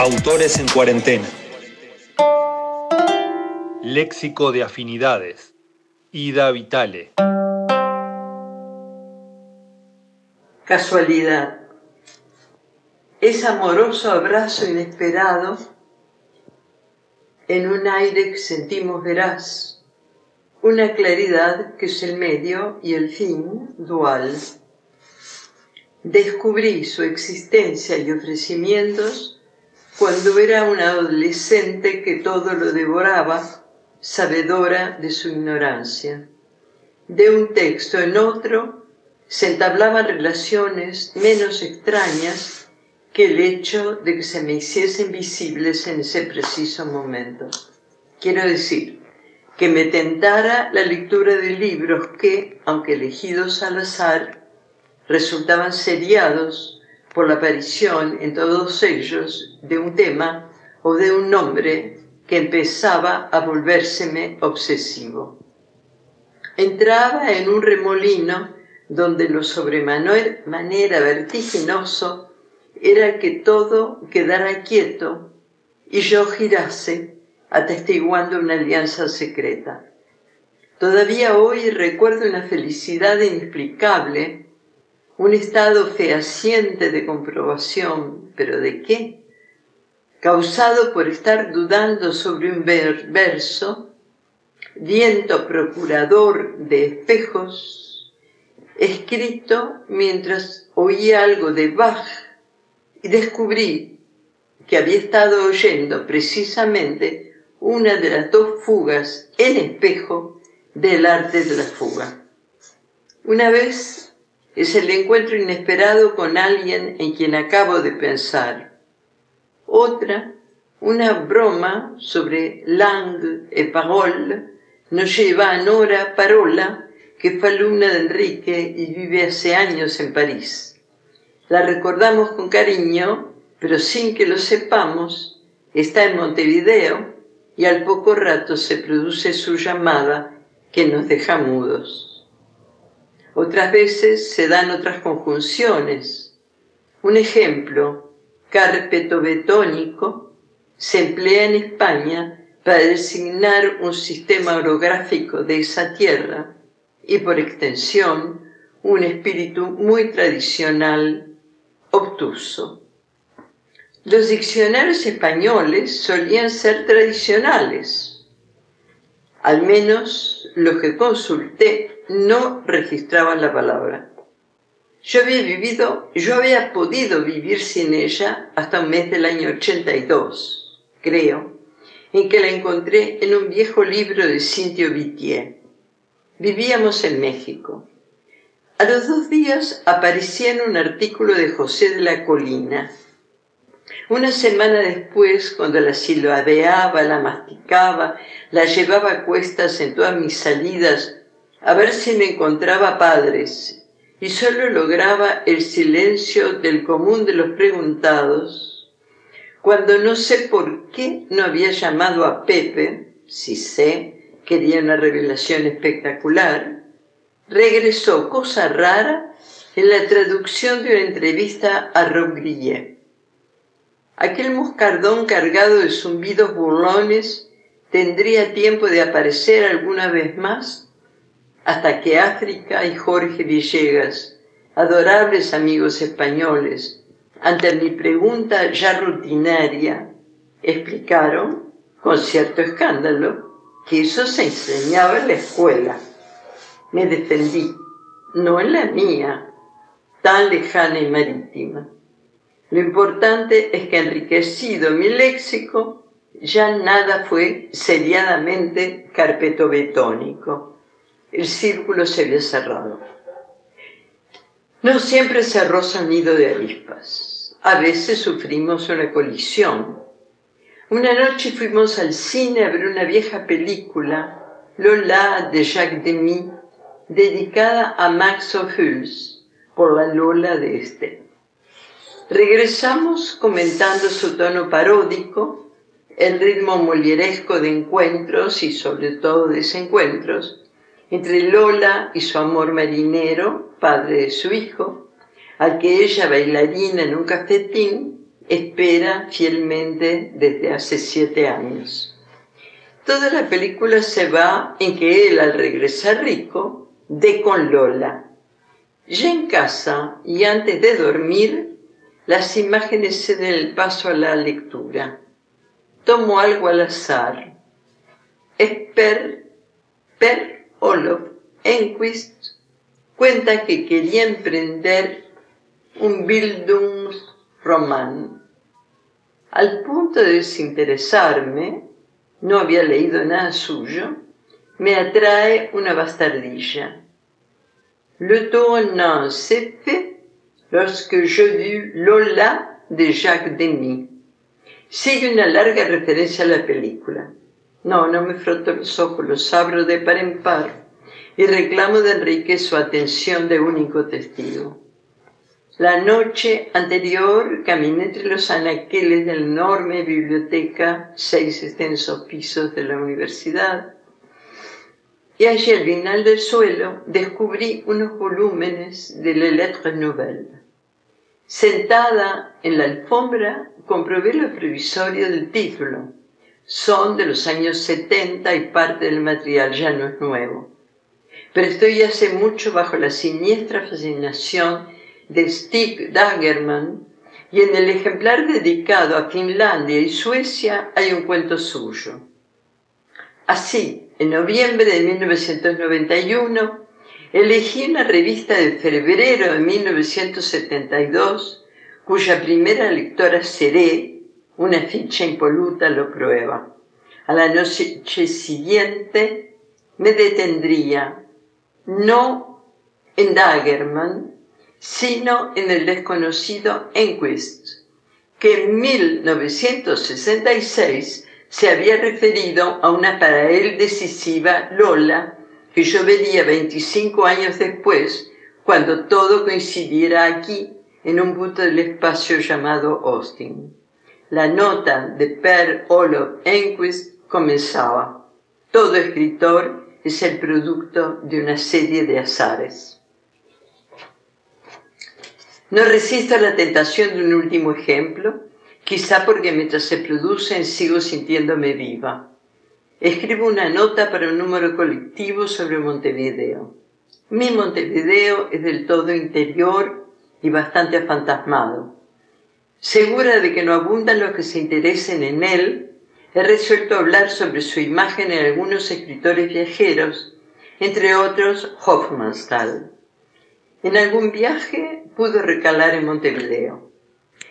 Autores en cuarentena. Léxico de afinidades. Ida Vitale. Casualidad. Es amoroso abrazo inesperado en un aire que sentimos veraz, una claridad que es el medio y el fin dual. Descubrí su existencia y ofrecimientos cuando era una adolescente que todo lo devoraba, sabedora de su ignorancia. De un texto en otro se entablaban relaciones menos extrañas que el hecho de que se me hiciesen visibles en ese preciso momento. Quiero decir, que me tentara la lectura de libros que, aunque elegidos al azar, resultaban seriados por la aparición en todos ellos de un tema o de un nombre que empezaba a volvérseme obsesivo. Entraba en un remolino donde lo sobremanera vertiginoso era que todo quedara quieto y yo girase atestiguando una alianza secreta. Todavía hoy recuerdo una felicidad inexplicable un estado fehaciente de comprobación, pero ¿de qué? Causado por estar dudando sobre un verso, viento procurador de espejos, escrito mientras oía algo de Bach y descubrí que había estado oyendo precisamente una de las dos fugas en espejo del arte de la fuga. Una vez es el encuentro inesperado con alguien en quien acabo de pensar. Otra, una broma sobre langue et parole, nos lleva a Nora Parola, que fue alumna de Enrique y vive hace años en París. La recordamos con cariño, pero sin que lo sepamos, está en Montevideo y al poco rato se produce su llamada que nos deja mudos. Otras veces se dan otras conjunciones. Un ejemplo, carpeto betónico, se emplea en España para designar un sistema orográfico de esa tierra y por extensión un espíritu muy tradicional, obtuso. Los diccionarios españoles solían ser tradicionales, al menos los que consulté no registraban la palabra. Yo había vivido, yo había podido vivir sin ella hasta un mes del año 82, creo, en que la encontré en un viejo libro de Cintio Vitier. Vivíamos en México. A los dos días aparecía en un artículo de José de la Colina. Una semana después, cuando la silabeaba, la masticaba, la llevaba a cuestas en todas mis salidas a ver si me encontraba padres, y solo lograba el silencio del común de los preguntados, cuando no sé por qué no había llamado a Pepe, si sé, quería una revelación espectacular, regresó, cosa rara, en la traducción de una entrevista a Rob Grillet. Aquel moscardón cargado de zumbidos burlones tendría tiempo de aparecer alguna vez más hasta que África y Jorge Villegas, adorables amigos españoles, ante mi pregunta ya rutinaria, explicaron, con cierto escándalo, que eso se enseñaba en la escuela. Me defendí, no en la mía, tan lejana y marítima. Lo importante es que enriquecido mi léxico, ya nada fue seriadamente carpetobetónico el círculo se había cerrado. No siempre cerró nido de avispas. A veces sufrimos una colisión. Una noche fuimos al cine a ver una vieja película, Lola de Jacques Demy, dedicada a Max Ophuls por la Lola de este. Regresamos comentando su tono paródico, el ritmo molieresco de encuentros y sobre todo desencuentros, entre Lola y su amor marinero, padre de su hijo, al que ella, bailarina en un cafetín, espera fielmente desde hace siete años. Toda la película se va en que él, al regresar rico, dé con Lola. Ya en casa y antes de dormir, las imágenes se den el paso a la lectura. Tomo algo al azar. Esper, Per Olof Enquist cuenta que quería emprender un Bildungsroman. Al punto de desinteresarme, no había leído nada suyo, me atrae una bastardilla. Le tournant s'est fait lorsque je vis Lola de Jacques Demy. Sigue una larga referencia a la película. No, no me froto los ojos, los abro de par en par y reclamo de Enrique su atención de único testigo. La noche anterior caminé entre los anaqueles de la enorme biblioteca, seis extensos pisos de la universidad, y allí al final del suelo descubrí unos volúmenes de Les Lettres Nouvelles. Sentada en la alfombra comprobé lo previsorio del título. Son de los años 70 y parte del material ya no es nuevo. Pero estoy hace mucho bajo la siniestra fascinación de Stig Dagerman, y en el ejemplar dedicado a Finlandia y Suecia hay un cuento suyo. Así, en noviembre de 1991, elegí una revista de febrero de 1972, cuya primera lectora seré, una ficha impoluta lo prueba. A la noche siguiente me detendría, no en Dagerman, sino en el desconocido Enquist, que en 1966 se había referido a una para él decisiva Lola, que yo vería 25 años después, cuando todo coincidiera aquí, en un punto del espacio llamado Austin. La nota de Per Olof Enquist comenzaba. Todo escritor es el producto de una serie de azares. No resisto a la tentación de un último ejemplo, quizá porque mientras se producen sigo sintiéndome viva. Escribo una nota para un número colectivo sobre Montevideo. Mi Montevideo es del todo interior y bastante afantasmado. Segura de que no abundan los que se interesen en él, he resuelto hablar sobre su imagen en algunos escritores viajeros, entre otros Hofmannsthal. En algún viaje pudo recalar en Montevideo.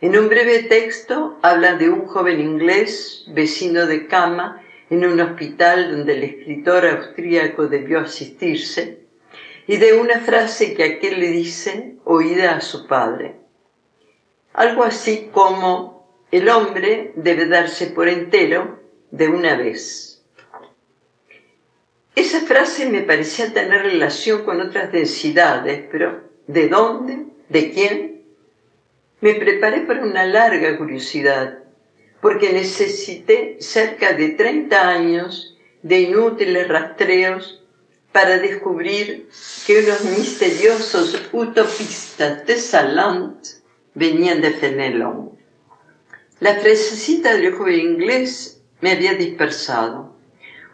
En un breve texto habla de un joven inglés, vecino de cama, en un hospital donde el escritor austríaco debió asistirse, y de una frase que aquel le dice oída a su padre. Algo así como, el hombre debe darse por entero de una vez. Esa frase me parecía tener relación con otras densidades, pero ¿de dónde? ¿De quién? Me preparé para una larga curiosidad, porque necesité cerca de 30 años de inútiles rastreos para descubrir que unos misteriosos utopistas de Salant venían de Fenelon. La frasecita del joven inglés me había dispersado.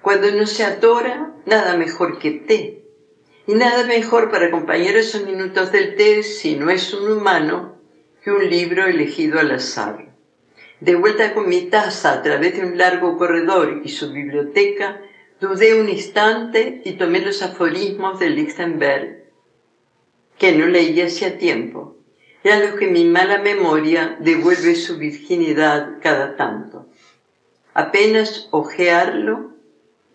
Cuando no se atora, nada mejor que té. Y nada mejor para acompañar esos minutos del té, si no es un humano, que un libro elegido al azar. De vuelta con mi taza a través de un largo corredor y su biblioteca, dudé un instante y tomé los aforismos de Lichtenberg, que no leí hacía tiempo, y a los que mi mala memoria devuelve su virginidad cada tanto. Apenas ojearlo,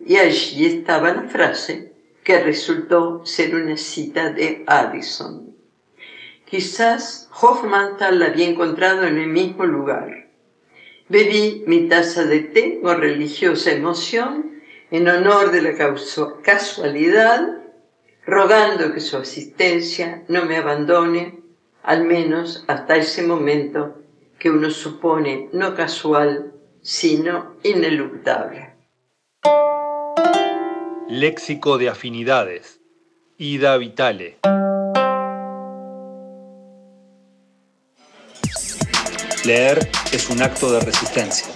y allí estaba la frase que resultó ser una cita de Addison. Quizás Hofmannsthal la había encontrado en el mismo lugar. Bebí mi taza de té con religiosa emoción en honor de la casualidad, rogando que su asistencia no me abandone, al menos hasta ese momento que uno supone no casual, sino ineluctable. Léxico de afinidades. Ida Vitale. Leer es un acto de resistencia.